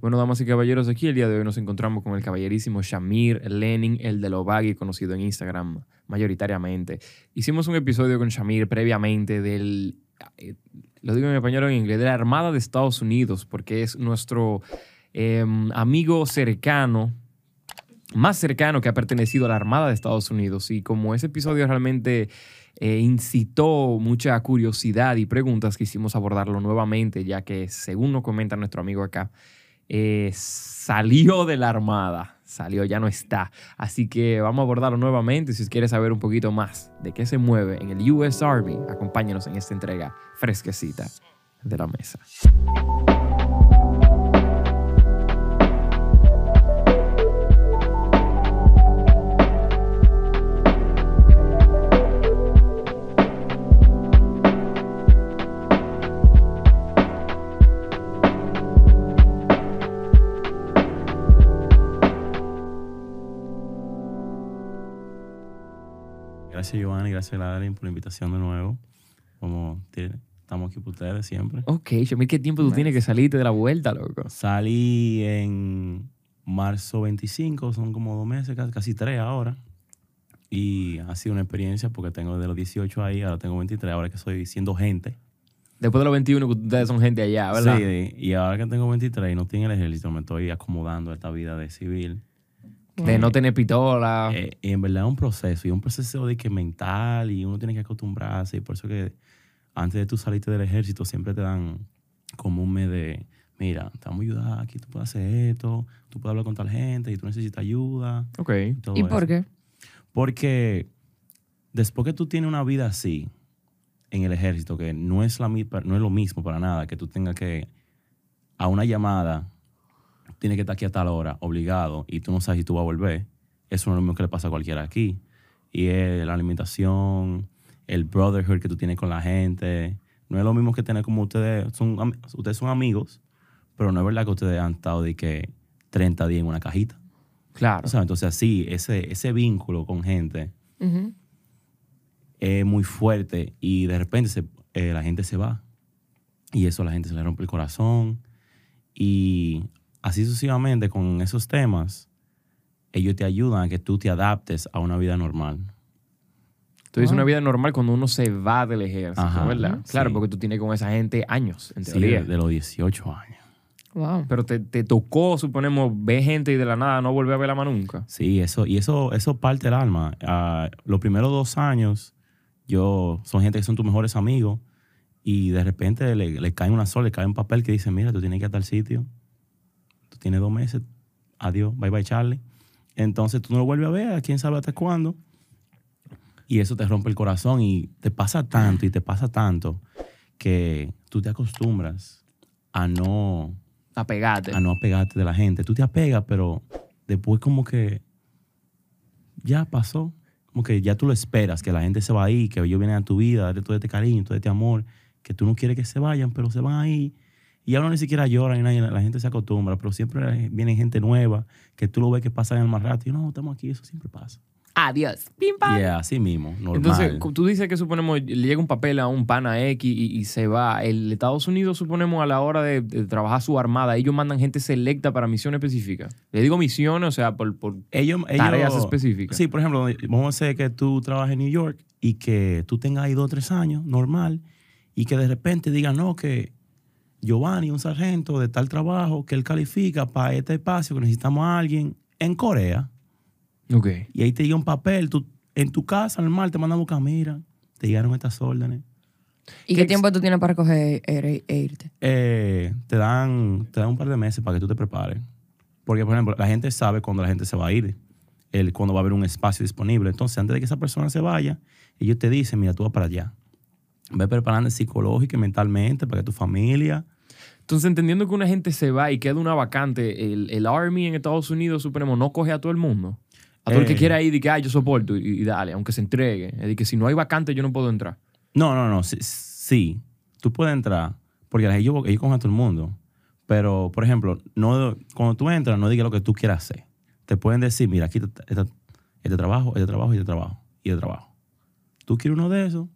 Bueno, damas y caballeros, aquí el día de hoy nos encontramos con el caballerísimo Shamir Lenin, el de Lovagi, conocido en Instagram mayoritariamente. Hicimos un episodio con Shamir previamente del, eh, lo digo en español o en inglés, de la Armada de Estados Unidos, porque es nuestro em, amigo cercano, más cercano que ha pertenecido a la Armada de Estados Unidos. Y como ese episodio realmente eh, incitó mucha curiosidad y preguntas, quisimos abordarlo nuevamente, ya que según nos comenta nuestro amigo acá, eh, salió de la Armada, salió, ya no está. Así que vamos a abordarlo nuevamente. Si quieres saber un poquito más de qué se mueve en el US Army, acompáñanos en esta entrega fresquecita de la mesa. Gracias, Giovanni. Gracias, Ladrin, por la invitación de nuevo. Como estamos aquí por ustedes siempre. Ok, Shamir, ¿qué tiempo tú tienes que salirte de la vuelta, loco? Salí en marzo 25, son como dos meses, casi, casi tres ahora. Y ha sido una experiencia porque tengo de los 18 ahí, ahora tengo 23, ahora que soy siendo gente. Después de los 21, que ustedes son gente allá, ¿verdad? Sí, y ahora que tengo 23 y no estoy en el ejército, me estoy acomodando a esta vida de civil. De no tener pistola. Eh, y en verdad es un proceso, y un proceso de que mental, y uno tiene que acostumbrarse, y por eso que antes de tú salirte del ejército siempre te dan como un mes de, mira, te vamos a ayudar, aquí tú puedes hacer esto, tú puedes hablar con tal gente, y tú necesitas ayuda. ok. todo ¿Y por qué? Porque después que tú tienes una vida así en el ejército, que no es, la, no es lo mismo para nada, que tú tengas que a una llamada, tienes que estar aquí a tal hora, obligado, y tú no sabes si tú vas a volver, eso no es lo mismo que le pasa a cualquiera aquí. Y es la alimentación, el brotherhood que tú tienes con la gente, no es lo mismo que tener como ustedes, son, ustedes son amigos, pero no es verdad que ustedes han estado de que 30 días en una cajita. Claro. O sea, entonces así, ese, ese vínculo con gente es muy fuerte y de repente se- eh, la gente se va. Y eso a la gente se le rompe el corazón. Y así sucesivamente con esos temas, ellos te ayudan a que tú te adaptes a una vida normal. Tú dices una vida normal cuando uno se va del ejército, Ajá, ¿verdad? sí. Claro, porque tú tienes con esa gente años, en Sí, teoría. de, de los 18 años. Wow. Pero te, te tocó, suponemos, ver gente y de la nada no volver a verla más nunca. Sí, eso, y eso, eso parte el alma. Ah, los primeros dos años, yo, son gente que son tus mejores amigos, y de repente le, le cae una sola, le cae un papel que dice, mira, tú tienes que ir a tal sitio, tú tienes dos meses, adiós, bye bye Charlie. Entonces tú no lo vuelves a ver, quién sabe hasta cuándo. Y eso te rompe el corazón y te pasa tanto y te pasa tanto que tú te acostumbras a no, Apegate. a no apegarte de la gente. Tú te apegas, pero después como que ya pasó. Como que ya tú lo esperas, que la gente se va ahí, que ellos vienen a tu vida, darte todo este cariño, todo este amor, que tú no quieres que se vayan, pero se van ahí. Y ya uno ni siquiera llora, ni nada, la gente se acostumbra, pero siempre viene gente nueva, que tú lo ves que pasa en el más rato, y no, estamos aquí, eso siempre pasa. Adiós. Pim, pam. Y es así mismo, normal. Entonces, tú dices que suponemos, le llega un papel a un pana X y, y se va. El Estados Unidos, suponemos, a la hora de, de trabajar su armada, ellos mandan gente selecta para misiones específicas. Le digo misiones, o sea, por, por ellos, ellos- tareas específicas. Sí, por ejemplo, vamos a hacer que tú trabajes en New York y que tú tengas ahí dos o tres años, normal, y que de repente digan, no, que Giovanni, un sargento de tal trabajo, que él califica para este espacio, que necesitamos a alguien en Corea, Ok. y ahí te llega un papel, tú, en tu casa normal te mandan a buscar, mira, te llegaron estas órdenes. ¿Y ¿Qué qué tiempo tú tienes para coger e, e irte? Eh, te, dan, te dan un par de meses para que tú te prepares. Porque, por ejemplo, la gente sabe cuándo la gente se va a ir, el, cuándo va a haber un espacio disponible. Entonces, antes de que esa persona se vaya, ellos te dicen, mira, tú vas para allá. Ve preparando psicológica y mentalmente para que tu familia... Entonces, entendiendo que una gente se va y queda una vacante, el, el Army en Estados Unidos, suponemos, no coge a todo el mundo. A todo el que Eh. quiera ir y que, ah, yo soporto y, y dale, aunque se entregue. Es decir, que si no hay vacante, yo no puedo entrar. No, no, no, sí, sí, tú puedes entrar, porque ellos, ellos cogen a todo el mundo. Pero, por ejemplo, no, cuando tú entras, no digas lo que tú quieras hacer. Te pueden decir, mira, aquí está, este trabajo, este trabajo, y este trabajo, y este trabajo. ¿Tú quieres uno de esos?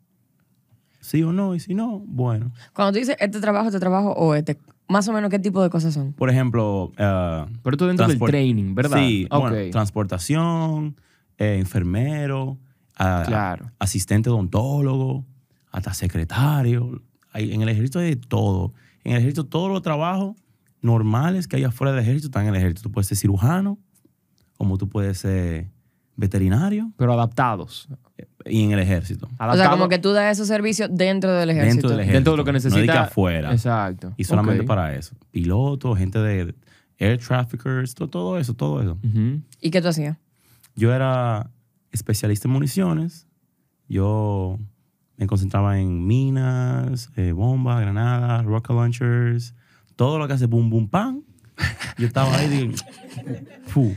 Sí o no, y si no, bueno. Cuando tú dices este trabajo, este trabajo o este, Más o menos, ¿qué tipo de cosas son? Por ejemplo, eh, Pero esto dentro del training, ¿verdad? Sí, Ok. bueno, transportación, eh, enfermero, a- Claro. asistente odontólogo, hasta secretario. Hay- en el ejército hay de todo. En el ejército todos los trabajos normales que hay afuera del ejército están en el ejército. Tú puedes ser cirujano, como tú puedes ser veterinario Pero adaptados. Y en el ejército. O sea, como que tú das esos servicios dentro del ejército. Dentro del ejército. Dentro de lo que No de necesita. que afuera. Exacto. Y solamente para eso. Pilotos, gente de air traffickers, to- todo eso, todo eso. ¿Y qué tú hacías? Yo era especialista en municiones. Yo me concentraba en minas, eh, bombas, granadas, rocket launchers, todo lo que hace boom, boom, pam. Yo estaba ahí, fu.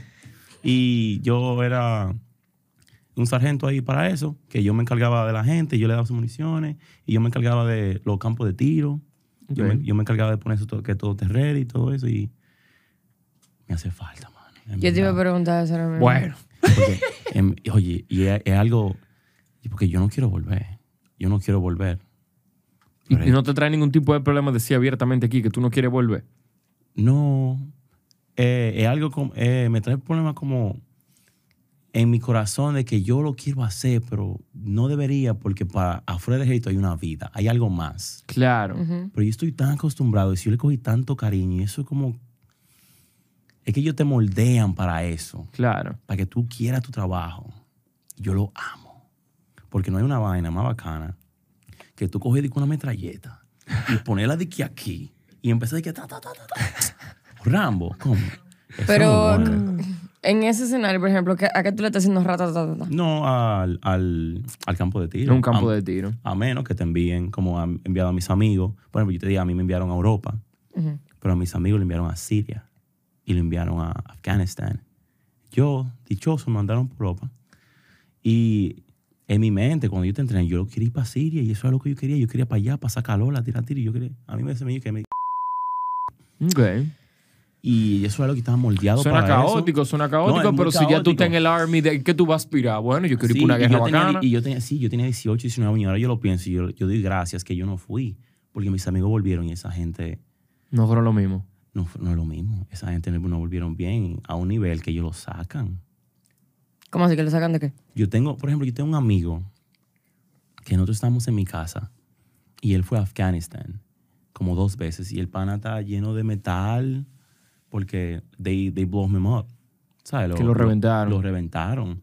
y yo era un sargento ahí para eso, que yo me encargaba de la gente, yo le daba sus municiones, y yo me encargaba de los campos de tiro, yo, me, yo me encargaba de poner eso, todo- que todo esté ready y todo eso, y me hace falta, mano. Yo te iba a preguntar eso ahora mismo. Bueno. Porque, oye, y es, es algo. Porque yo no quiero volver. Yo no quiero volver. Y no te trae ningún tipo de problema decir abiertamente aquí que tú no quieres volver. No. eh, es algo como. eh, me trae problemas como. En mi corazón de que yo lo quiero hacer, pero no debería porque para afuera del ejército hay una vida, hay algo más. Claro. Pero yo estoy tan acostumbrado y si yo le cogí tanto cariño y eso es como. Es que ellos te moldean para eso. Claro. para que tú quieras tu trabajo. Yo lo amo. Porque no hay una vaina más bacana que tú coges una metralleta y ponerla de que aquí y empezar de que ta, ta, ta, ta, ta. Rambo, ¿cómo? Eso Pero no. En ese escenario, por ejemplo, ¿qué- ¿a qué tú le estás haciendo rata? ta, ta, ta? No al, al, al campo de tiro. Un campo a, de tiro. a menos que te envíen, como han enviado a mis amigos. Por ejemplo, yo te digo, a mí me enviaron a Europa, pero a mis amigos le enviaron a Siria y le enviaron a Afganistán. Yo, dichoso, me mandaron por Europa. Y en mi mente, cuando yo te entrené, yo quería ir para Siria y eso era lo que yo quería. Yo quería para allá, para sacar calor, a tirar tiro. y Yo quería, a mí me que me... Ok. Y eso era lo que estaba moldeado Suena para eso. caótico, suena caótico, No, pero si ya tú estás en el army, ¿de qué tú vas a aspirar? Bueno, yo quiero ir Sí, por una y guerra yo tenía- bacana. y yo tenía, sí, yo tenía 18, 19 años. Ahora yo lo pienso y yo, yo doy gracias que yo no fui. Porque mis amigos volvieron y esa gente No fueron lo mismo. no, no es lo mismo. Esa gente no, no volvieron bien a un nivel que ellos lo sacan. ¿Cómo así que le sacan de qué? Yo tengo, por ejemplo, yo tengo un amigo que nosotros estamos en mi casa y él fue a Afganistán como dos veces y el pana está lleno de metal porque they, they blow him up. ¿Sabes? Que lo reventaron. Lo, reventaron.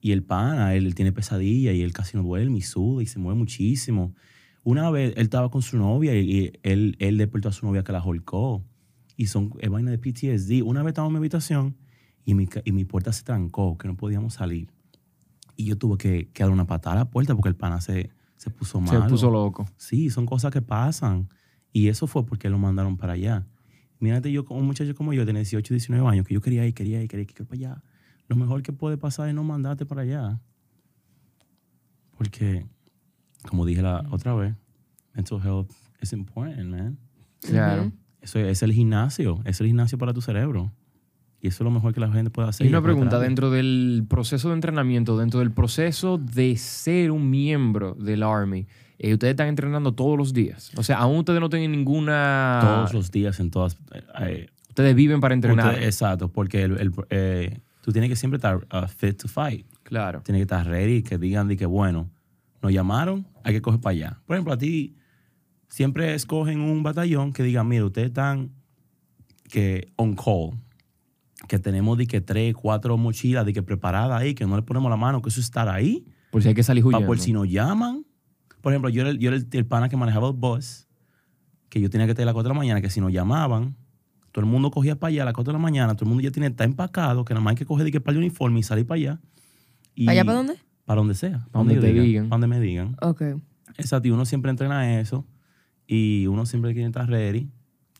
Y el pana, él, tiene pesadilla y él casi no duerme y suda y se mueve muchísimo. Una vez él estaba con su novia y, él, él despertó a su novia que la holcó. Y son es vaina de PTSD. Una vez estaba en mi habitación y mi, y mi puerta se trancó, que no podíamos salir. Y yo tuve que, que dar una patada a la puerta porque el pana se, se puso Se mal. puso loco. Sí, son cosas que pasan. Y eso fue porque lo mandaron para allá. Mírate, yo como un muchacho como yo, tenía 18, 19 años, que yo quería ir, quería ir, quería ir, quería ir para allá. Lo mejor que puede pasar es no mandarte para allá. Porque, como dije la otra vez, mental health is important, man. Claro. Eso es, es el gimnasio, es el gimnasio para tu cerebro. Y eso es lo mejor que la gente puede hacer. Y una pregunta, dentro del proceso de entrenamiento, dentro del proceso de ser un miembro del Army, eh, ustedes están entrenando todos los días. O sea, aún ustedes no tienen ninguna... Todos los días en todas... eh, Ustedes viven para entrenar. Exacto, porque el- el- eh, tú tienes que siempre estar uh, fit to fight. Claro. Tienes que estar ready, que digan de que, bueno, nos llamaron, hay que coger para allá. Por ejemplo, a ti siempre escogen un batallón que diga, mira, ustedes están que on call, que tenemos de que tres, cuatro mochilas de que preparadas ahí, que no le ponemos la mano, que eso es estar ahí, Por si hay que salir para huyendo. por si nos llaman. Por ejemplo, yo era, el- yo era el, el pana que manejaba el bus, que yo tenía que estar a las 4 de la mañana, que si nos llamaban, todo el mundo cogía para allá a las 4 de la mañana, todo el mundo ya tiene, está empacado, que nada más hay que coger de que para el uniforme y salir para allá. Y ¿Para allá para dónde? Para donde sea. Para donde donde, te digan. Para donde me digan. Ok. Exacto, y uno siempre entrena eso y uno siempre quiere estar ready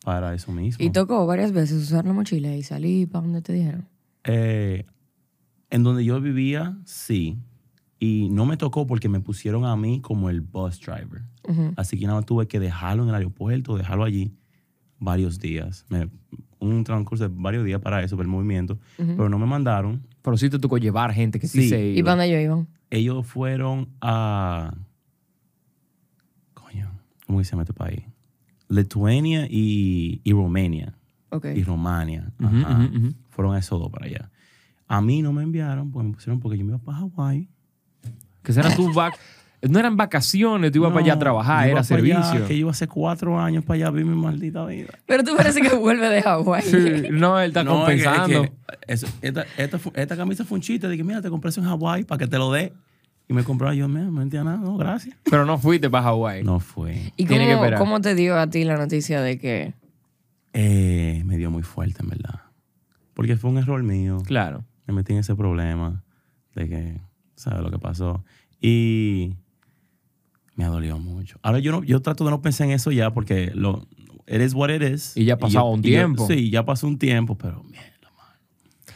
para eso mismo. Y tocó varias veces usar la mochila y salir para donde te dijeron. Eh, en donde yo vivía, sí. Y no me tocó porque me pusieron a mí como el bus driver. Así que nada más tuve que dejarlo en el aeropuerto, dejarlo allí varios días. Me- un transcurso de varios días para eso, para el movimiento. Pero no me mandaron. Pero sí te tocó llevar gente que sí, Sí. se ¿Y iba. para dónde ellos iban? Ellos fueron a... Coño, ¿cómo que se llama este país? Lituania y, y Romania. Ok. Y Romania. Ajá. Fueron esos dos para allá. A mí no me enviaron, pues me pusieron porque yo me iba para Hawái. Que eran tus vac... No eran vacaciones, tú ibas para allá a trabajar, era para allá, servicio. que yo iba hace cuatro años para allá a vivir mi maldita vida. Pero tú parece que vuelve de Hawái. Sí, no, él está No, es que- es compensando. que eso- esta, esta, fu- esta camisa fue un chiste. Dije, mira, te compré eso en Hawái para que te lo dé. Y me compró yo, mira, no entendía nada. No, gracias. Pero no fuiste para Hawái. No fue. ¿Y Tiene que cómo, esperar. cómo te dio a ti la noticia de que... Eh, me dio muy fuerte, en verdad. Porque fue un error mío. Claro. Me metí en ese problema de que, ¿sabes lo que pasó? Y me ha dolido mucho. Ahora yo, no, yo trato de no pensar en eso ya porque lo, is what it is. Y ya ha pasado un yo- tiempo. sí, ya pasó un tiempo, pero mierda.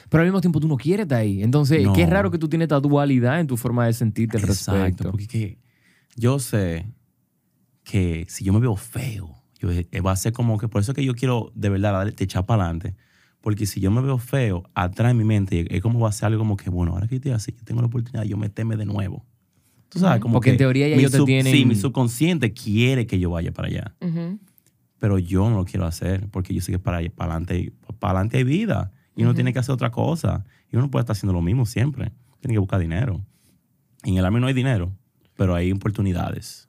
Pero al mismo tiempo tú no quieres estar ahí. Entonces, No. qué raro que tú tienes esta dualidad en tu forma de sentirte al Exacto, respecto. porque es que yo sé que si yo me veo feo, yo, va a ser como que por eso es que yo quiero de verdad te echar para adelante. Porque si yo me veo feo, atrás en mi mente es como va a ser algo como que, bueno, ahora que estoy así, yo tengo la oportunidad de yo meterme de nuevo. Tú sabes, como Porque en teoría ya ellos te tienen- Sí, mi subconsciente quiere que yo vaya para allá. Pero yo no lo quiero hacer porque yo sé que para, para, adelante, para adelante hay vida. Y uno tiene que hacer otra cosa. Y uno no puede estar haciendo lo mismo siempre. Tiene que buscar dinero. En el Army no hay dinero, pero hay oportunidades.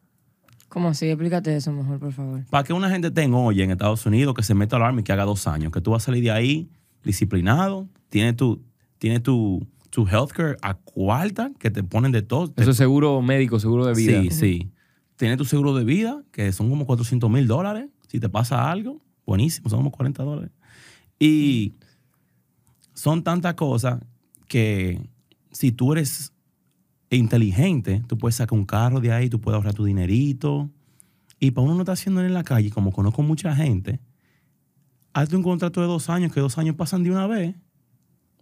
¿Cómo así? Explícate eso mejor, por favor. Para que una gente tenga, oye, en Estados Unidos, que se meta al Army, que haga dos años, que tú vas a salir de ahí disciplinado, tiene tu, tiene tu, tu healthcare a cuarta, que te ponen de todo. Eso es seguro médico, seguro de vida. Sí, sí. Tiene tu seguro de vida, que son como 400 mil dólares. Si te pasa algo, buenísimo, son como 40 dólares. Y son tantas cosas que si tú eres inteligente, tú puedes sacar un carro de ahí, tú puedes ahorrar tu dinerito. Y para uno no está haciendo en la calle, como conozco mucha gente, hazte un contrato de dos años, que dos años pasan de una vez,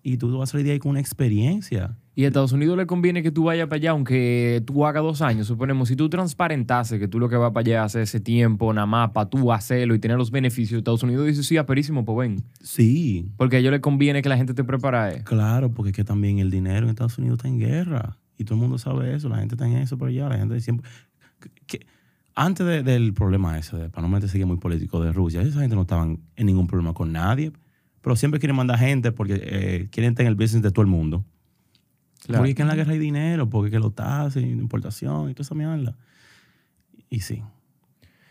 y tú vas a salir de ahí con una experiencia. Y a Estados Unidos le conviene que tú vayas para allá, aunque tú hagas dos años. Suponemos, si tú transparentases que tú lo que vas para allá hace ese tiempo, nada más para tú hacerlo y tener los beneficios, Estados Unidos dice, sí, aperísimo, pues ven. Sí, Porque a ellos les conviene que la gente te prepare. Claro, porque es que también el dinero en Estados Unidos está en guerra. Y todo el mundo sabe eso. La gente está en eso por allá. La gente siempre. que- antes de- del problema ese, de, para no meterse muy político de Rusia, esa gente no estaban en ningún problema con nadie. Pero siempre quieren mandar gente porque eh, quieren estar en el business de todo el mundo. Claro. Porque es que en la guerra hay dinero, porque es que lo taxes, importación y toda esa mierda. Y sí.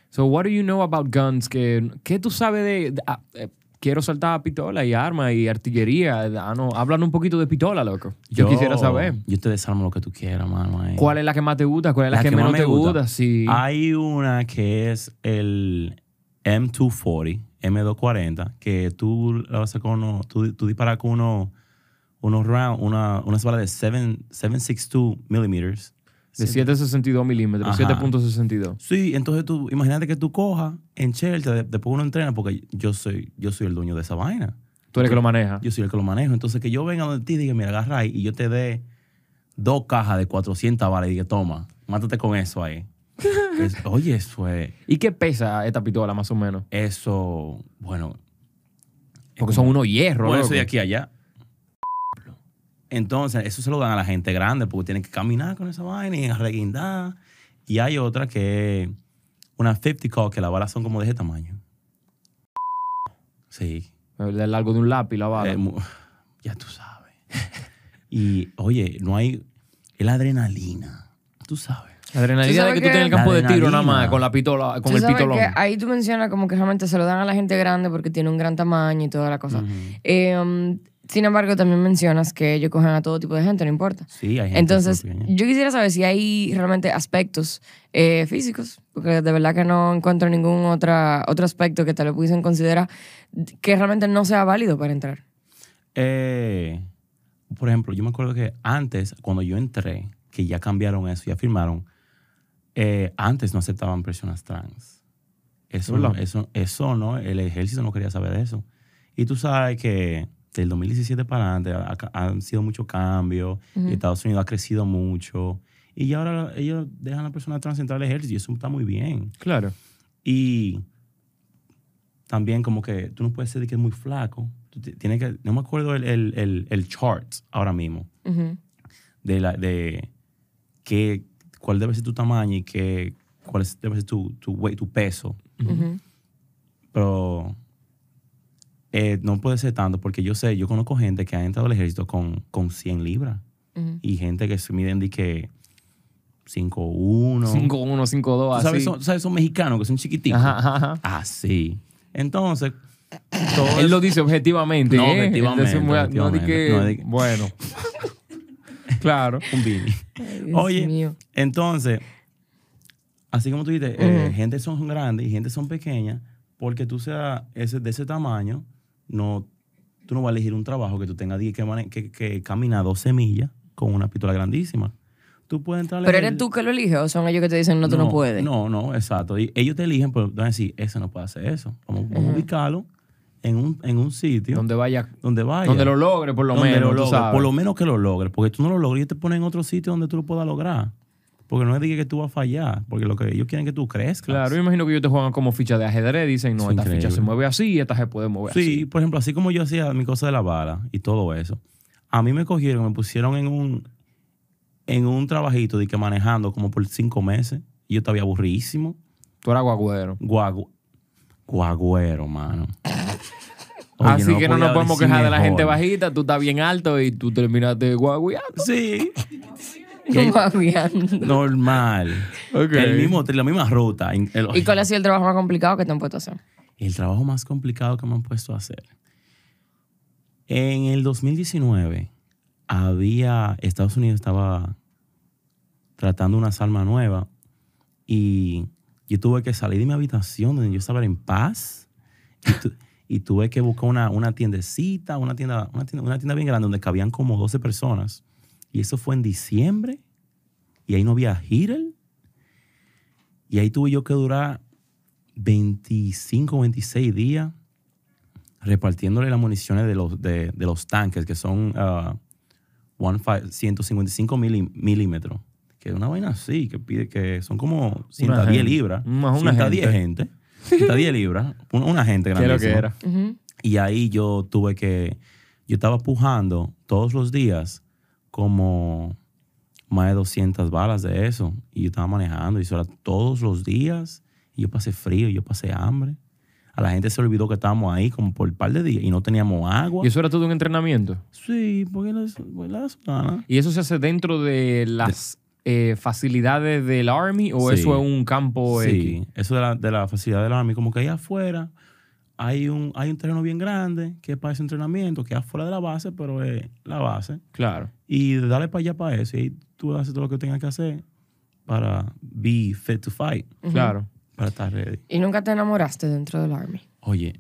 So, what do you know about guns? ¿Qué, qué tú sabes de...? de- ah, eh, quiero saltar pistola y armas y artillería. Ah, no, un poquito de pistola, loco. Yo, quisiera saber. Yo te desarmo lo que tú quieras, mano. ahí. ¿Cuál es la que más te gusta? ¿Cuál es la, que, menos me te gusta? Sí. Hay una que es el M240, M240, que tú lo haces con uno, tú, tú disparas con uno, unos round, una, una bala de 7, 762 millimeters. De 7.62 milímetros, Ajá. 7.62. Sí, entonces tú, imagínate que tú cojas en de- después uno entrena, porque yo soy, yo soy el dueño de esa vaina. Tú eres que lo maneja. Yo soy el que lo manejo. Entonces que yo venga donde ti y diga, mira, agarra ahí y yo te dé dos cajas de 400 balas y diga, toma, mátate con eso ahí. Es- oye, eso es... ¿Y qué pesa esta pistola, más o menos? Eso, bueno. Porque son unos hierros, Bueno, eso de aquí allá. Entonces, eso se lo dan a la gente grande porque tienen que caminar con esa vaina y reguindar. Y hay otra que es una 50 cal, que las balas son como de ese tamaño. Sí. El largo de un lápiz, la bala. Eh, ya tú sabes. y, oye, no hay... Es la adrenalina. Tú sabes. la adrenalina ¿Tú de que tú tienes el campo de tiro nada más, con la pistola, con Tú el sabes que ahí tú mencionas como que realmente se lo dan a la gente grande porque tiene un gran tamaño y toda la cosa. Eh, um, sin embargo, también mencionas que ellos cogen a todo tipo de gente, no importa. Sí, hay gente Entonces, pequeña. yo quisiera saber si hay realmente aspectos eh, físicos, porque de verdad que no encuentro ningún otra, otro aspecto que tal vez pudiesen considerar que realmente no sea válido para entrar. Eh, por ejemplo, yo me acuerdo que antes, cuando yo entré, que ya cambiaron eso, ya firmaron, eh, antes no aceptaban personas trans. Eso eso, eso no, el ejército no quería saber de eso. Y tú sabes que del 2017 para adelante ha- ha- han sido muchos cambios, y Estados Unidos ha crecido mucho, y ya ahora ellos dejan a la persona trans entrar al ejército y eso está muy bien. Claro. Y también como que tú no puedes ser de que es muy flaco. Tú tienes que, no me acuerdo el, el, el, el chart ahora mismo de, la, de qué, cuál debe ser tu tamaño y qué, cuál es- debe ser tu, tu, weight, tu peso. Ujú. Pero eh, no puede ser tanto porque yo sé, yo conozco gente que ha entrado al ejército con, con 100 libras Ujú. y gente que se miden de que 5'1". 5-1, 5-2, ¿Tú así. sabes, son, sabes, son mexicanos que son chiquititos. Ajá, ajá. Así. Entonces, todo Él es- lo dice objetivamente. No, ¿eh? Objetivamente, muy- No objetivamente. que. No di- Bueno. claro. un Dios Oye, mío. entonces, así como tú dices, eh, gente son grandes y gente son pequeñas, porque tú seas ese, de ese tamaño, no, tú no vas a elegir un trabajo que tú tengas que, que, que caminar 12 millas con una pistola grandísima. Tú puedes entrar ¿Pero eres ejército- tú que lo eliges o son ellos que te dicen no, tú no puedes? No, no, exacto. Y ellos te eligen, pero van a decir, ese no puede hacer eso. Vamos, vamos a ubicarlo en un, en un sitio Donde vaya. donde vaya. Donde lo logre, por lo Donde menos. lo tú logre, sabes. Por lo menos que lo logre. Porque tú no lo logres, ellos te ponen en otro sitio donde tú lo puedas lograr. Porque no es de que tú vas a fallar. Porque lo que ellos quieren es que tú crezcas. Claro, yo imagino que ellos te juegan como ficha de ajedrez. Dicen, no, Es esta increíble. ficha se mueve así, esta se puede mover Sí, así. por ejemplo, así como yo hacía mi cosa de la bala y todo eso. A mí me cogieron, me pusieron en un, en un trabajito de que manejando como por cinco meses. Y yo estaba aburridísimo. Tú eras guagüero. Guagu, guagüero, mano. Oye, Así que no nos podemos quejar de la gente bajita. Tú estás bien alto y tú terminaste guagueando. Sí, Guagueando. normal. Ok. El mismo, la misma ruta. El, ¿Y cuál ha sido el trabajo más complicado que te han puesto a hacer? el trabajo más complicado que me han puesto a hacer. En el 2019 había, Estados Unidos estaba tratando una salma nueva y yo tuve que salir de mi habitación donde yo estaba en paz y, tu- y tuve que buscar una, una tiendecita, una tienda, una tienda, una tienda bien grande donde cabían como 12 personas. Y eso fue en diciembre y ahí no había Hitler. Y ahí tuve yo que durar 25, 26 días repartiéndole las municiones de los, de, de los tanques, que son ah, one fi- 155 mili- milímetros. Que es una vaina así, que pide que son como 110 gente. libras. Más una 110 gente. gente. 110 libras. Una, una gente. Ujú. Y ahí yo tuve que, yo estaba pujando todos los días como más de 200 balas de eso. Y yo estaba manejando y eso era todos los días. Y yo pasé frío, yo pasé hambre. A la gente se olvidó que estábamos ahí como por un par de días y no teníamos agua. ¿Y eso era todo un entrenamiento? Sí, porque la, porque la zona. ¿Y eso se hace dentro de las eh, facilidades del Army o Sí. eso es un campo X? Sí, eso de la, de la facilidad del Army, como que ahí afuera hay un, hay un terreno bien grande que es para ese entrenamiento, que es afuera de la base, pero es la base. Claro. y dale para allá para eso. Y ahí tú haces todo lo que tengas que hacer para be fit to fight, Claro. para estar ready. ¿Y nunca te enamoraste dentro del Army? Oye,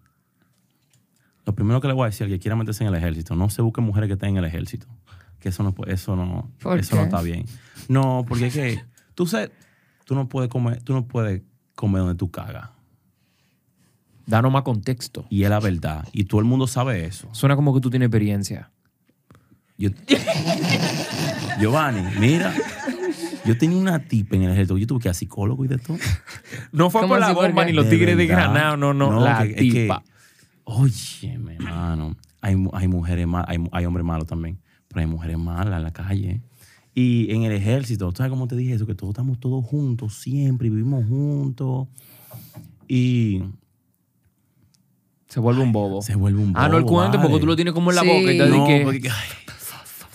lo primero que le voy a decir al que quiera meterse en el ejército, no se busquen mujeres que estén en el ejército. Que eso no, eso no, ¿Por eso no está bien. No, porque es que tú sabes, tú no puedes comer, tú no puedes comer donde tú cagas. Danos más contexto. Y es la verdad. Y todo el mundo sabe eso. Suena como que tú tienes experiencia. Yo, Giovanni, mira, yo tenía una tipa en el ejército. Yo tuve que ir a psicólogo y de todo. No fue ¿Cómo por la bomba ni los tigres de. Granado, no, no, la que- es que- tipa. Óyeme, hermano. Hay, hay mujeres malas, hay, hay hombres malos también, pero hay mujeres malas en la calle. Y en el ejército, ¿tú sabes cómo te dije eso? Que todos estamos todos juntos siempre y vivimos juntos. Y Se vuelve un bobo. se vuelve un ah, no, el bobo, cuento porque tú lo tienes como en la Sí. boca y te No, que... porque- ay,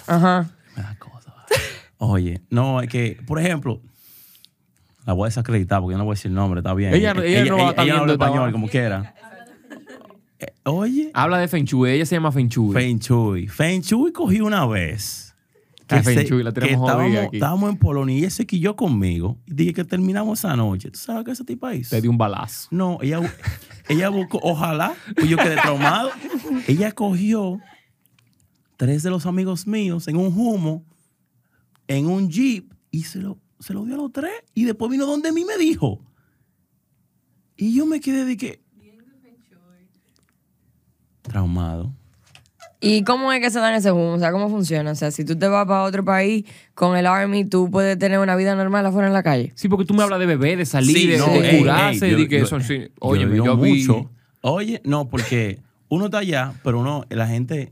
Ajá. me da cosa, vale. Oye, no, es que, por ejemplo, la voy a desacreditar porque yo no voy a decir el nombre, está bien. Ella no- ella no va a estar ella no habla viendo esta español vaina. como quiera. Eh, Oye, Habla de Feng Shui. Ella se llama Feng Shui. Feng Shui. Feng Shui cogí una vez. Se- la que jodida estábamos, aquí. estábamos en Polonia y ella se quilló conmigo. Y dije que terminamos esa noche. ¿Tú sabes qué ese tipo hizo? Te dio un balazo. No, ella, ella buscó, ojalá, pues yo quedé traumado. ella cogió tres de los amigos míos en un humo, en un jeep, y se lo, se lo dio a los tres. Y después vino donde mí y me dijo. Y yo me quedé de que... Traumado. ¿Y cómo es que se dan ese boom? O sea, ¿cómo funciona? O sea, si tú te vas para otro país con el Army, tú puedes tener una vida normal afuera en la calle. Sí, porque tú me hablas de beber, de salir, Sí, de, no, de ey, curarse, ey, yo- de que yo- eso sí. yo Oye, yo, vi. mucho. Oye, no, porque uno está allá, pero uno, la gente,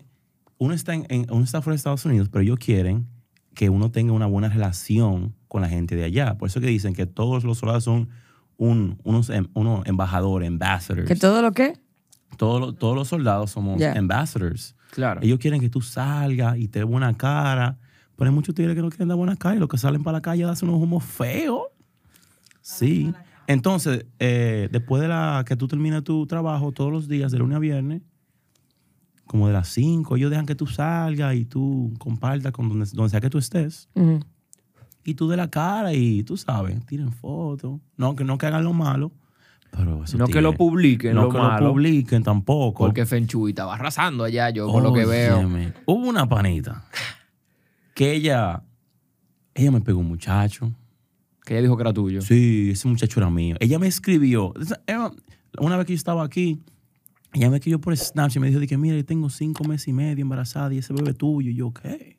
uno está, en, en- uno está fuera de Estados Unidos, pero ellos quieren que uno tenga una buena relación con la gente de allá. Por eso que dicen que todos los soldados son un, unos, em- unos embajadores, ambassadors. ¿Que todo lo que? Todos, los- todos los soldados somos ambassadors. Claro. Ellos quieren que tú salgas y te dé buena cara. Pero hay muchos tigres que no quieren dar buena cara y los que salen para la calle hacen unos humos feos. Sí. Entonces, eh, después de la que tú terminas tu trabajo todos los días, de lunes a viernes, como de las 5, ellos dejan que tú salgas y tú compartas con donde, donde sea que tú estés. Y tú de la cara y tú sabes, tiren fotos. No, que no que hagan lo malo. Pero esos No que lo publiquen, No lo que malo. lo publiquen tampoco. Porque Fenchuy estaba arrasando allá, yo por lo que veo. Hubo una panita que ella, ella me pegó un muchacho. Que ella dijo que era tuyo. Sí, ese muchacho era mío. Ella me escribió. Una vez que yo estaba aquí, ella me escribió por Snapchat y me dijo que, mira, yo tengo cinco meses y medio embarazada y ese bebé es tuyo. Y yo, ¿qué?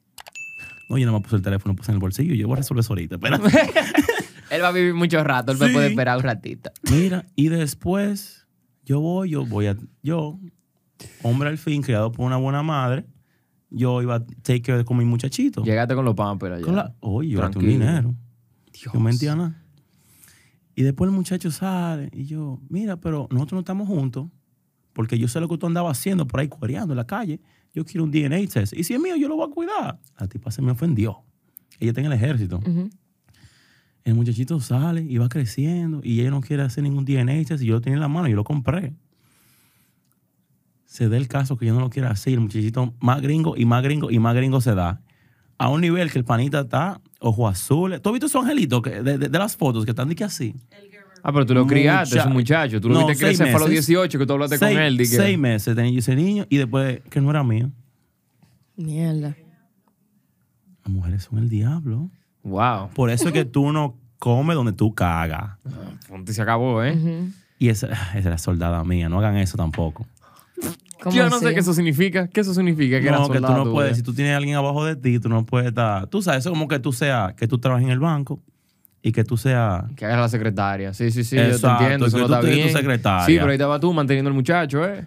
No, yo no me puse el teléfono, puse en el bolsillo. Yo voy a resolver eso ahorita. Espera. Él va a vivir mucho rato, él me Sí. puede esperar un ratito. Mira, y después yo voy, yo voy a, yo, hombre al fin, criado por una buena madre, yo iba a take care con mi muchachito. Llegaste con los pampers allá. Con la- Oye, yo un dinero. Dios. Yo mentía nada. Y después el muchacho sale y yo, mira, pero nosotros no estamos juntos porque yo sé lo que tú andabas haciendo por ahí cuereando en la calle. Yo quiero un DNA test. Y si es mío, yo lo voy a cuidar. La tipa se me ofendió. Ella está en el ejército. Ujú. El muchachito sale y va creciendo y ella no quiere hacer ningún DNA test y yo lo tenía en la mano y yo lo compré. Se da el caso que yo no lo quiero hacer. El muchachito más gringo y más gringo y más gringo se da. A un nivel que el panita está ojo azul. ¿Tú has visto esos angelitos de, de- de las fotos que están de que así? Ah, pero tú lo criaste, Mucha- es un muchacho. Tú lo No, viste seis crecer fue a los meses. 18 que tú hablaste seis, con él. que- seis meses tenía ese niño y después que no era mío. Mierda. Las mujeres son el diablo. Wow. Por eso es que tú no comes donde tú cagas. Ponte, se acabó, ¿eh? Ujú. Y esa, esa es la soldada mía. No hagan eso tampoco. ¿Cómo Yo no así? sé qué eso significa. ¿Qué eso significa? Que era no, que tú soldado, no puedes, si tú tienes a alguien abajo de ti, tú no puedes estar. Tú sabes, eso es como que tú seas, que tú trabajes en el banco y que tú seas. Que hagas la secretaria. Sí, sí, sí. yo Exacto, te entiendo. Eso no tú está tienes tu bien. secretaria. Sí, pero ahí estaba tú manteniendo al muchacho, ¿eh?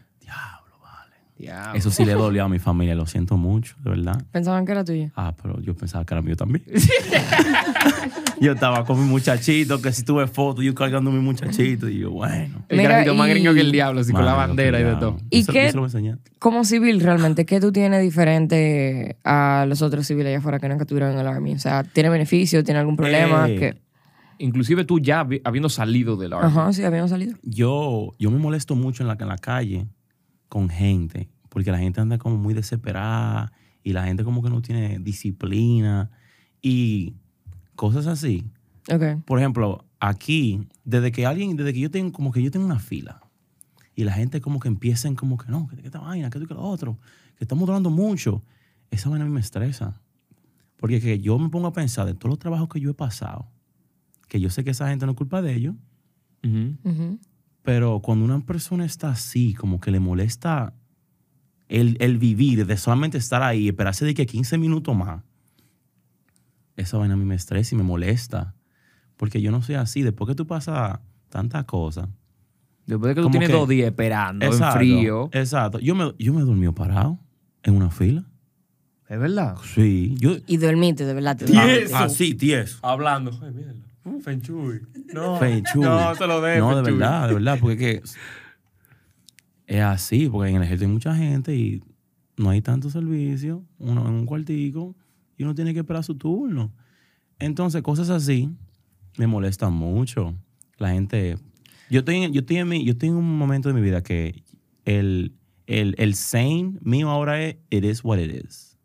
Eso sí le dolió a mi familia, lo siento mucho, de verdad. Pensaban que era tuyo. Ah, pero yo pensaba que era mío también. yo estaba con mi muchachito, que si tuve fotos, yo cargando a mi muchachito, y yo, bueno. El Mira, más gringo que el diablo, así con la bandera y de todo. ¿Y Eso- qué- eso lo voy a enseñar. Como civil, realmente, ¿qué tú tienes diferente a los otros civiles allá afuera que nunca estuvieron en el Army? O sea, ¿tiene beneficio? ¿Tiene algún problema? Eh, que Inclusive tú ya habi- habiendo salido del Army. Ajá, sí, habíamos salido. Yo, yo me molesto mucho en la, en la calle con gente, porque la gente anda como muy desesperada y la gente como que no tiene disciplina y cosas así. Ok. Por ejemplo, aquí, desde que alguien, desde que yo tengo, como que yo tengo una fila y la gente como que empiecen como que no, que que esta vaina, que esto y que lo otro, que estamos durando mucho, esa vaina a mí me estresa. Porque que yo me pongo a pensar de todos los trabajos que yo he pasado, que yo sé que esa gente no es culpa de ellos, pero cuando una persona está así, como que le molesta el, el vivir, de solamente estar ahí, esperarse de que 15 minutos más, esa vaina a mí me estresa y me molesta. Porque yo no soy así. Después que tú pasas tantas cosas. Después de que tú tienes que- dos días esperando en Exacto, frío. Exacto. Yo me, yo me he dormido parado en una fila. Es verdad. Sí. Yo, Y dormite, de verdad. te Tieso. dormite. ah, sí, tieso. Hablando. Ay, míralo. Uh, Fenchuy. No. Feng Shui. No, se lo de No, de verdad, de verdad, porque es, que es así, porque en el ejército hay mucha gente y no hay tanto servicio, uno en un cuartico y uno tiene que esperar su turno. Entonces, cosas así me molestan mucho. La gente, yo estoy, en- yo estoy, en, mi- yo estoy en un momento de mi vida que el, el, el sane mío ahora es, it is what it is.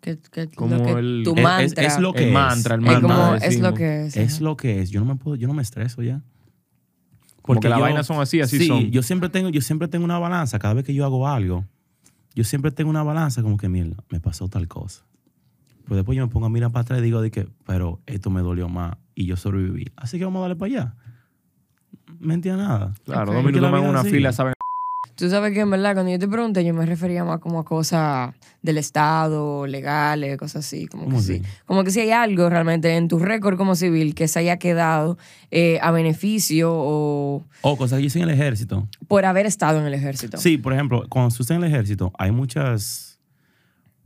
Que, que- Como lo que el- tu Es- es- mantra. es lo que El es. mantra, el Es mantra. como, es decimos. lo que es. Es ajá. lo que es. Yo no me puedo, yo no me estreso ya. Como que las yo- vainas son así, así sí, son. Yo siempre tengo, yo siempre tengo una balanza. Cada vez que yo hago algo, yo siempre tengo una balanza como que, mierda, me pasó tal cosa. Pero después yo me pongo a mirar para atrás y digo de que, pero esto me dolió más y yo sobreviví. Así que vamos a darle para allá. Mentía nada. Claro, Ok. dos Porque minutos más en una fila, ¿saben? Tú sabes que en verdad, cuando yo te pregunté, yo me refería más como a cosas del Estado, legales, cosas así. Como que ¿Cómo sí. Como que si hay algo realmente en tu récord como civil que se haya quedado eh, a beneficio o O cosas que hice en el ejército. por haber estado en el ejército. Sí, por ejemplo, cuando tú estás en el ejército, hay muchas,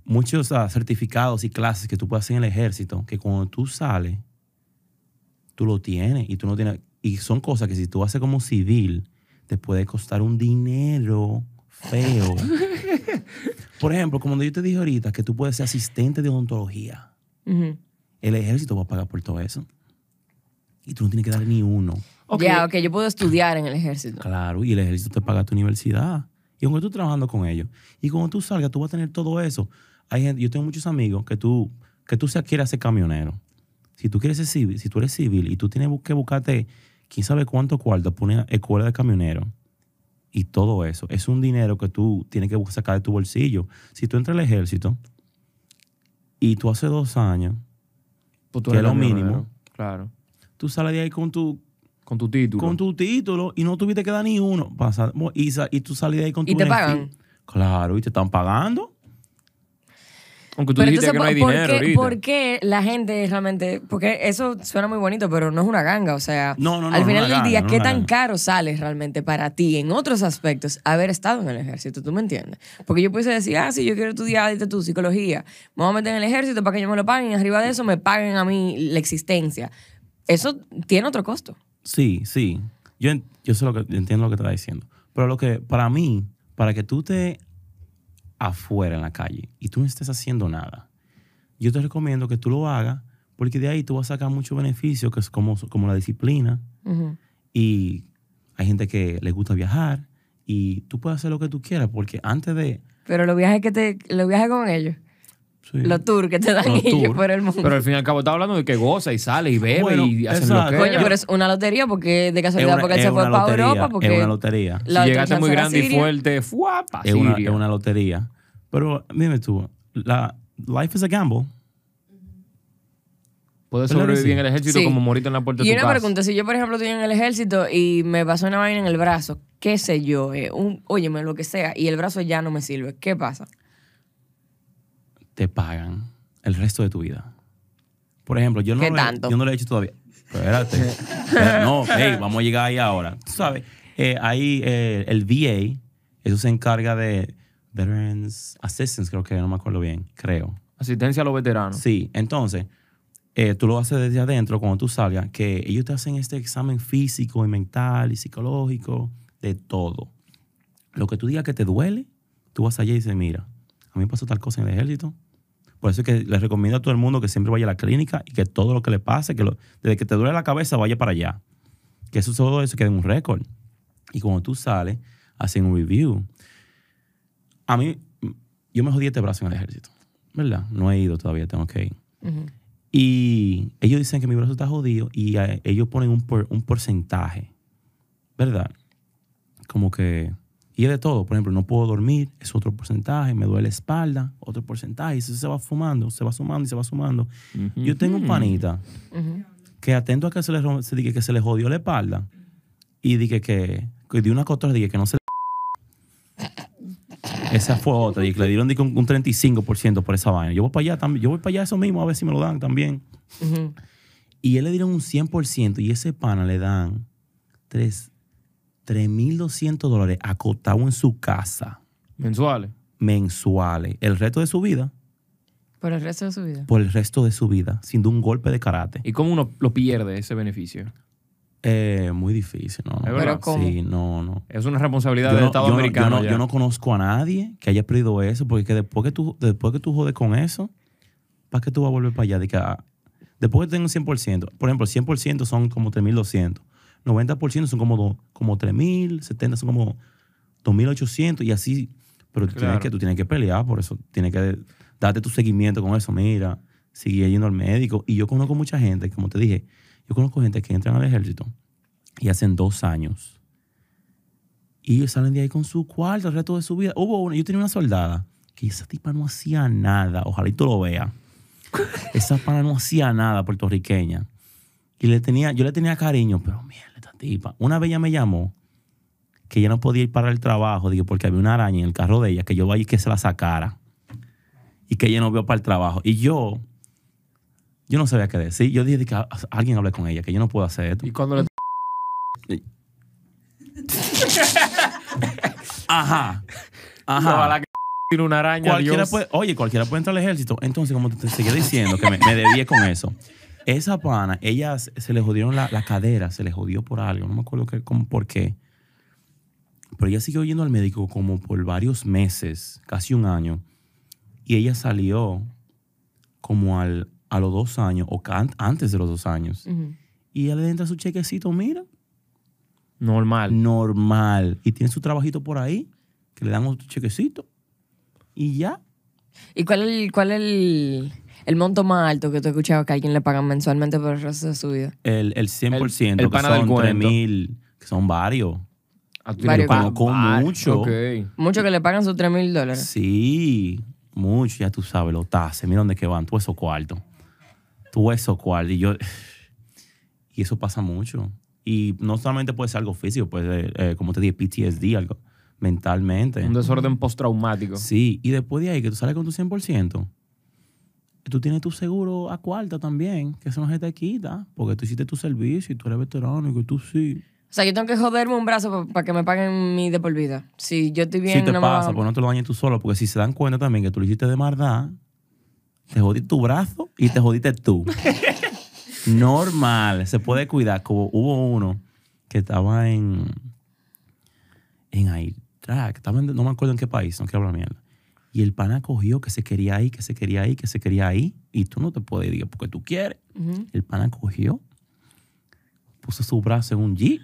muchos ah, certificados y clases que tú puedes hacer en el ejército que cuando tú sales, tú lo tienes y tú no tienes, y son cosas que si tú haces como civil, te puede costar un dinero feo. Por ejemplo, como yo te dije ahorita, que tú puedes ser asistente de odontología. El ejército va a pagar por todo eso. Y tú no tienes que dar ni uno. Ok. Ya, ok, yo puedo estudiar en el ejército. Claro, y el ejército te paga tu universidad. Y aunque tú estés trabajando con ellos. Y cuando tú salgas, tú vas a tener todo eso. Hay gente, yo tengo muchos amigos que tú, que tú se quieres ser camionero. Si tú quieres ser civil, si tú eres civil y tú tienes que buscarte quién sabe cuánto cuarto, pone escuela de camionero y todo eso, es un dinero que tú tienes que sacar de tu bolsillo. Si tú entras al ejército y tú hace dos años, Pues tú que es lo camionero. mínimo. Claro. tú sales de ahí con tu, Con tu título. con tu título y no tuviste que dar ni uno. Pasa- y, sa- y tú sales de ahí con tu ¿Y te pagan? Claro, y te están pagando. Aunque tú Pero dijiste entonces, que no hay ¿por, dinero qué, ahorita. por qué la gente realmente.? Porque eso suena muy bonito, pero no es una ganga. O sea, No, no, no, al final del ganga, día, ¿qué tan ganga. caro sale realmente para ti en otros aspectos haber estado en el ejército? ¿Tú me entiendes? Porque yo pudiese decir, ah, sí, yo quiero estudiar dite tú, psicología. Me voy a meter en el ejército para que ellos me lo paguen y arriba de eso me paguen a mí la existencia. Eso tiene otro costo. Sí, sí. Yo, yo sé lo que yo entiendo lo que te está diciendo. Pero lo que, para mí, para que tú estés afuera en la calle y tú no estés haciendo nada, yo te recomiendo que tú lo hagas porque de ahí tú vas a sacar mucho beneficio, que es como, como la disciplina. Y hay gente que le gusta viajar y tú puedes hacer lo que tú quieras porque antes de... Pero los viajes que te, los viajes con ellos, sí. los tours que te dan Los ellos por el mundo. Pero al fin y al cabo está hablando de que goza y sale y bebe Bueno, y hace lo que Coño, pero es una lotería porque de casualidad una, porque él se fue una para Europa porque es una lotería. la si llegaste muy grande y fuerte, ¡fuapa! Es una, es una lotería. Pero dime tú, la, life is a gamble. Puedes ¿Verdad que sobrevivir sí? en el ejército Sí. como morirte en la puerta de Y tu una casa. pregunta, si yo por ejemplo estoy en el ejército y me pasó una vaina en el brazo, qué sé yo, eh, un, óyeme, lo que sea, y el brazo ya no me sirve, ¿qué pasa? Te pagan el resto de tu vida. Por ejemplo, yo no, ¿Qué lo, tanto? He, yo no lo he hecho todavía. Espérate. No, hey, vamos a llegar ahí ahora. Tú sabes, eh, ahí eh, el VA, eso se encarga de Veterans Assistance, creo que no me acuerdo bien, creo. Asistencia a los veteranos. Sí, entonces, eh, tú lo haces desde adentro cuando tú salgas, que ellos te hacen este examen físico y mental y psicológico, de todo. Lo que tú digas que te duele, tú vas allá y dices, mira, a mí me pasó tal cosa en el ejército. Por eso es que les recomiendo a todo el mundo que siempre vaya a la clínica y que todo lo que le pase, que lo- desde que te duele la cabeza, vaya para allá. Que eso todo eso quede en un récord. Y cuando tú sales, hacen un review. A mí, yo me jodí este brazo en el ejército, ¿verdad? No he ido todavía, tengo que ir. Y ellos dicen que mi brazo está jodido y eh, ellos ponen un, por- un porcentaje, ¿verdad? Como que, y es de todo. Por ejemplo, no puedo dormir, es otro porcentaje, me duele la espalda, otro porcentaje, y eso se va fumando, se va sumando y se va sumando. Yo tengo un panita que atento a que se le, se diga que se le jodió la espalda y dije que, que de una cotra dije que no se esa fue otra, y que le dieron dije, un, un 35% por esa vaina. Yo voy para allá también, yo voy para allá eso mismo a ver si me lo dan también. Y él le dieron un 100% y ese pana le dan tres- 3.200 dólares acotado en su casa Mensuales. mensuales el resto de su vida, Por el resto de su vida. por el resto de su vida, sin un golpe de karate. ¿Y cómo uno lo pierde ese beneficio? Eh, muy difícil, ¿no? ¿Es verdad? Pero ¿cómo? Sí, no, no. Es una responsabilidad Yo del no, Estado yo no- americano. yo no- yo no conozco a nadie que haya perdido eso, porque que después que tú, después que tú jodes con eso, ¿para qué tú vas a volver para allá? De que, ah, después que tengo un 100%, por ejemplo, el 100% son como 3.200, 90% son como, do- como 3.000, 70 son como 2.800 y así. Pero tú, tienes que, tú tienes que pelear por eso, tienes que darte tu seguimiento con eso. Mira, sigue yendo al médico. Y yo conozco mucha gente, como te dije, yo conozco gente que entran al ejército y hacen dos años. Y salen de ahí con su cuarto el resto de su vida. Hubo una, yo tenía una soldada que esa tipa no hacía nada. Ojalá y tú lo veas. Esa pana no hacía nada puertorriqueña. Y le tenía, yo le tenía cariño, pero mierda, esta tipa. Una vez ella me llamó que ella no podía ir para el trabajo, digo, porque había una araña en el carro de ella, que yo vaya y que se la sacara. Y que ella no vio para el trabajo. Y yo, yo no sabía qué decir. Yo dije que a- a- alguien hable con ella, que yo no puedo hacer esto. Y cuando le Ajá. Ajá. Tiene una araña. Cualquiera Dios. puede, oye, cualquiera puede entrar al ejército. Entonces, como te seguía diciendo, que me, me debía con eso. Esa pana, ella se se le jodieron la, la cadera, se le jodió por algo, no me acuerdo qué, cómo, por qué. Pero ella siguió yendo al médico como por varios meses, casi un año. Y ella salió como al, a los dos años, o antes de los dos años. Y ella le entra su chequecito, mira, Normal. normal. Y tiene su trabajito por ahí, que le dan otro chequecito. Y ya. ¿Y cuál es el, cuál es el, el monto más alto que tú has escuchado que a alguien le pagan mensualmente por el resto de su vida? El, el 100%, El- el que pana del son cuento. 3 mil, que son varios. Ah, tú Varios tienes con- pa- con var- mucho. Ok. Mucho que le pagan sus 3 mil dólares. Sí, mucho, ya tú sabes, los tases, mira dónde que van, tú esos cuartos. Tú esos cuartos. Y yo. Y eso pasa mucho. Y no solamente puede ser algo físico, puede ser, eh, como te dije, PTSD, algo mentalmente. Un desorden postraumático. Sí, y después de ahí, que tú sales con tu 100%, tú tienes tu seguro a cuarta también, que eso no se te quita, porque tú hiciste tu servicio y tú eres veterano y que tú sí. O sea, yo tengo que joderme un brazo para que me paguen mi de por vida. Si yo estoy bien, si te no me pasa, a- pues no te lo dañes tú solo, porque si se dan cuenta también que tú lo hiciste de maldad, te jodiste tu brazo y te jodiste tú. Normal, se puede cuidar. Como hubo uno que estaba en. en Irak, estaba en- no me acuerdo en qué país, no quiero hablar mierda. Y el pana cogió que se quería ir, que se quería ir, que se quería ir, y tú no te puedes ir porque tú quieres. El pana cogió, puso su brazo en un Jeep.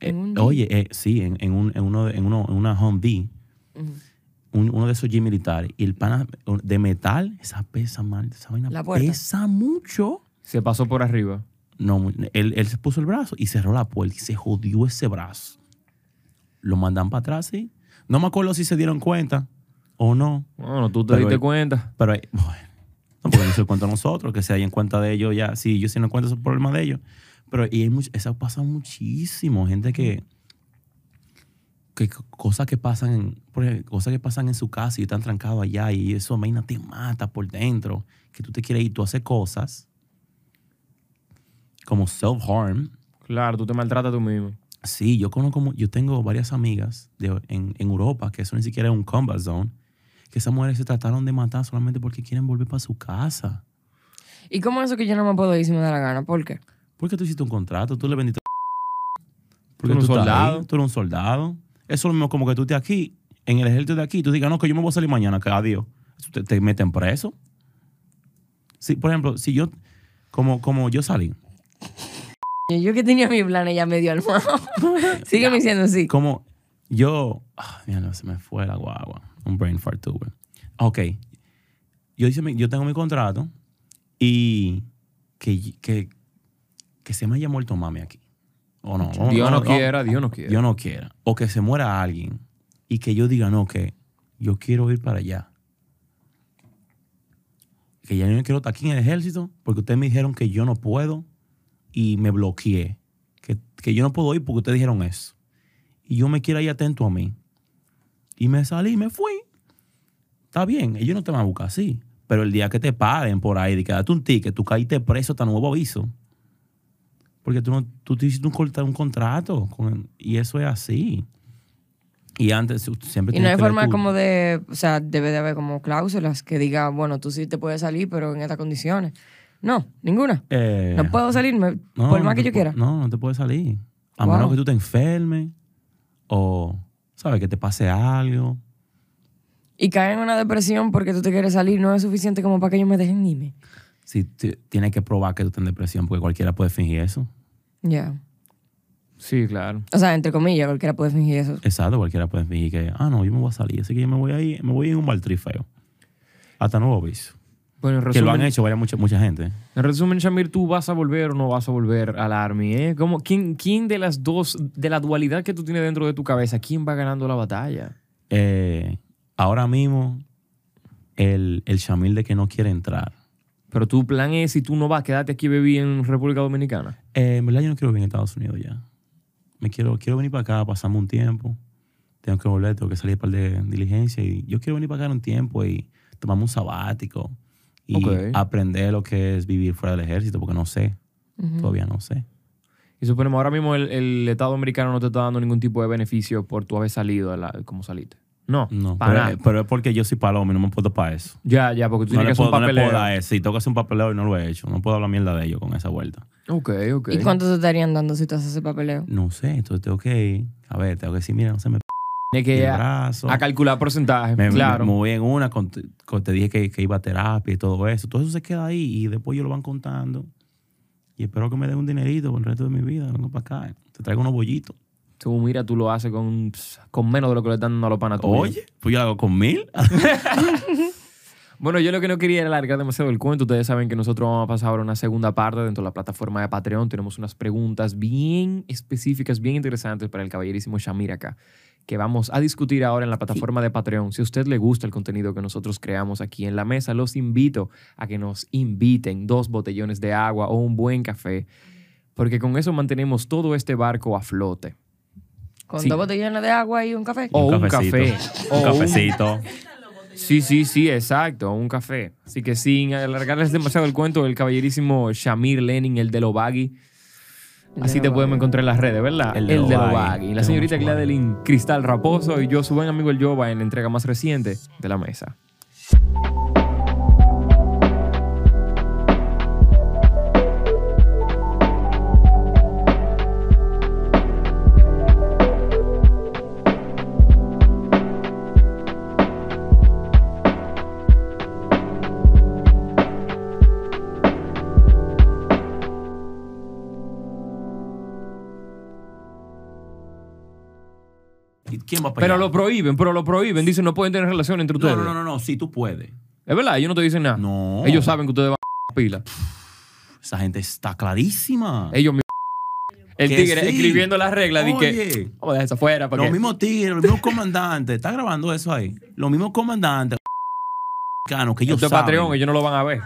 ¿En Eh, un Jeep? Oye, eh, sí, en, en un, en, uno, en, uno, en una Humvee, un- uno de esos Jeep militares. Y el pana de metal, esa pesa mal, esa vaina La pesa mucho. Se pasó por arriba. No, él, él se puso el brazo y cerró la puerta y se jodió ese brazo. Lo mandan para atrás, sí. No me acuerdo si se dieron cuenta o no. Bueno, tú te Pero diste cuenta. Pero, eh, bueno, no, porque no se lo cuento a nosotros, que se den cuenta de ellos ya. Sí, yo sí no cuento esos problemas de ellos. Pero y hay much- eso pasa muchísimo. Gente que. que cosas que pasan en, ejemplo, cosas que pasan en su casa y están trancados allá y eso vaina te mata por dentro que tú te quieres ir tú haces cosas como self harm Claro, tú te maltratas tú mismo. Sí, yo conozco, yo tengo varias amigas de- en, en Europa que eso ni siquiera es un combat zone, que esas mujeres se trataron de matar solamente porque quieren volver para su casa. ¿Y cómo es eso que yo no me puedo ir si me da la gana? ¿Por qué? ¿Por qué tú hiciste un contrato? Tú le vendiste. Tú eres un soldado. ahí, Tú eres un soldado. Eso es lo mismo como que tú estés aquí, en el ejército de aquí, tú digas, no, que yo me voy a salir mañana, que adiós. Te, te meten preso. Sí, por ejemplo, si yo, como, como yo salí, Yo que tenía mi plan, ella me dio al. Sígueme diciendo así. como yo, ah, mira, se me fue la guagua, un brain fart tuve. Ok, yo, hice mi- yo tengo mi contrato y que, que, que se me haya muerto mami aquí. O no, o- Dios o- no o- quiera, Dios no quiera. Yo no quiera. O que se muera alguien y que yo diga, no, que yo quiero ir para allá. Que ya no quiero estar aquí en el ejército porque ustedes me dijeron que yo no puedo y me bloqueé. Que, que yo no puedo ir porque ustedes dijeron eso. Y yo me quiero ir atento a mí. Y me salí y me fui. Está bien, ellos no te van a buscar así. Pero el día que te paren por ahí, de que date un ticket, tú caíste preso hasta nuevo aviso. Porque tú, no, tú te hiciste un, un contrato con- y eso es así. Y antes siempre Y no hay que forma tu- como de, o sea, debe de haber como cláusulas que diga, bueno, tú sí te puedes salir, pero en estas condiciones. No, ninguna. Eh, No puedo salirme no, por no más que te yo quiera. No, no te puedes salir. A Wow. menos que tú te enfermes o, ¿sabes? Que te pase algo. Y caer en una depresión porque tú te quieres salir no es suficiente como para que ellos me dejen irme. Si t- tienes que probar que tú estás en depresión porque cualquiera puede fingir eso. Ya. Sí, claro. O sea, entre comillas, cualquiera puede fingir eso. Exacto, cualquiera puede fingir que, ah, no, yo me voy a salir, así que yo me voy a ir, me voy a ir en un baltrí feo. Hasta nuevo aviso. Bueno, en Que lo han resumen, hecho varias, mucha, mucha gente. en resumen, Shamir, ¿tú vas a volver o no vas a volver al Army? Eh? ¿Cómo- quién, ¿Quién de las dos, de la dualidad que tú tienes dentro de tu cabeza, quién va ganando la batalla? Eh, ahora mismo, el, el Shamil de que no quiere entrar. Pero tu plan es, si tú no vas, quédate aquí, bebé, en República Dominicana. Eh, en verdad yo no quiero vivir en Estados Unidos ya. Me quiero, quiero venir para acá, pasarme un tiempo. Tengo que volver, tengo que salir para de diligencia. Y yo quiero venir para acá un tiempo y tomarme un sabático. Y aprender lo que es vivir fuera del ejército, porque no sé. Todavía no sé. Y suponemos, ahora mismo el, el Estado americano no te está dando ningún tipo de beneficio por tú haber salido de la, como saliste. No, No, para pero, es porque yo soy paloma y no me puedo para eso. Ya, ya, porque tú No tienes que hacer un puedo, no le puedo papeleo. dar eso. Si tengo que hacer un papeleo y no lo he hecho, no puedo hablar mierda de ellos con esa vuelta. Ok, ok. ¿Y cuánto te estarían dando si tú haces ese papeleo? No sé, entonces tengo que, a ver, tengo que decir, mira, no se me p Tienes que a, a calcular porcentaje. Me, claro. me moví en una, con- con- te dije que, que iba a terapia y todo eso. Todo eso se queda ahí y después ellos lo van contando. Y espero que me den un dinerito por el resto de mi vida. Vengo para acá. Te traigo unos bollitos. Tú, mira, tú lo haces con, con menos de lo que le están dando a los panas. Oye, pues yo lo hago con mil. Bueno, yo lo que no quería era alargar demasiado el cuento. Ustedes saben que nosotros vamos a pasar ahora una segunda parte dentro de la plataforma de Patreon. Tenemos unas preguntas bien específicas, bien interesantes para el caballerísimo Shamir acá, que vamos a discutir ahora en la plataforma de Patreon. Si a usted le gusta el contenido que nosotros creamos aquí en la mesa, los invito a que nos inviten dos botellones de agua o un buen café, porque con eso mantenemos todo este barco a flote. ¿Con Sí. dos botellones de agua y un café? O un, café. Un cafecito. Sí, sí, sí, exacto, un café. Así que sin alargarles demasiado el cuento, el caballerísimo Shamir Lenin, el de Lovagi. El Así te podemos encontrar en las redes, ¿verdad? El de el de. Lovagi. La señorita Gladeline Cristal Raposo y yo, su buen amigo el Jova, en la entrega más reciente de la mesa. ¿Quién va para Pero lo prohíben, pero lo prohíben. Dicen no pueden tener relación entre ustedes. No, no, no, no, sí, tú puedes. Es verdad, ellos no te dicen nada. No. Ellos saben que ustedes van a pila. Esa gente está clarísima. Ellos mi- El tigre sí. escribiendo las reglas de que. Vamos a dejar eso afuera. los mismos tigres, los mismos comandantes, está grabando eso ahí. Los mismos comandantes que ellos Esto es saben. Patreon, ellos no lo van a ver.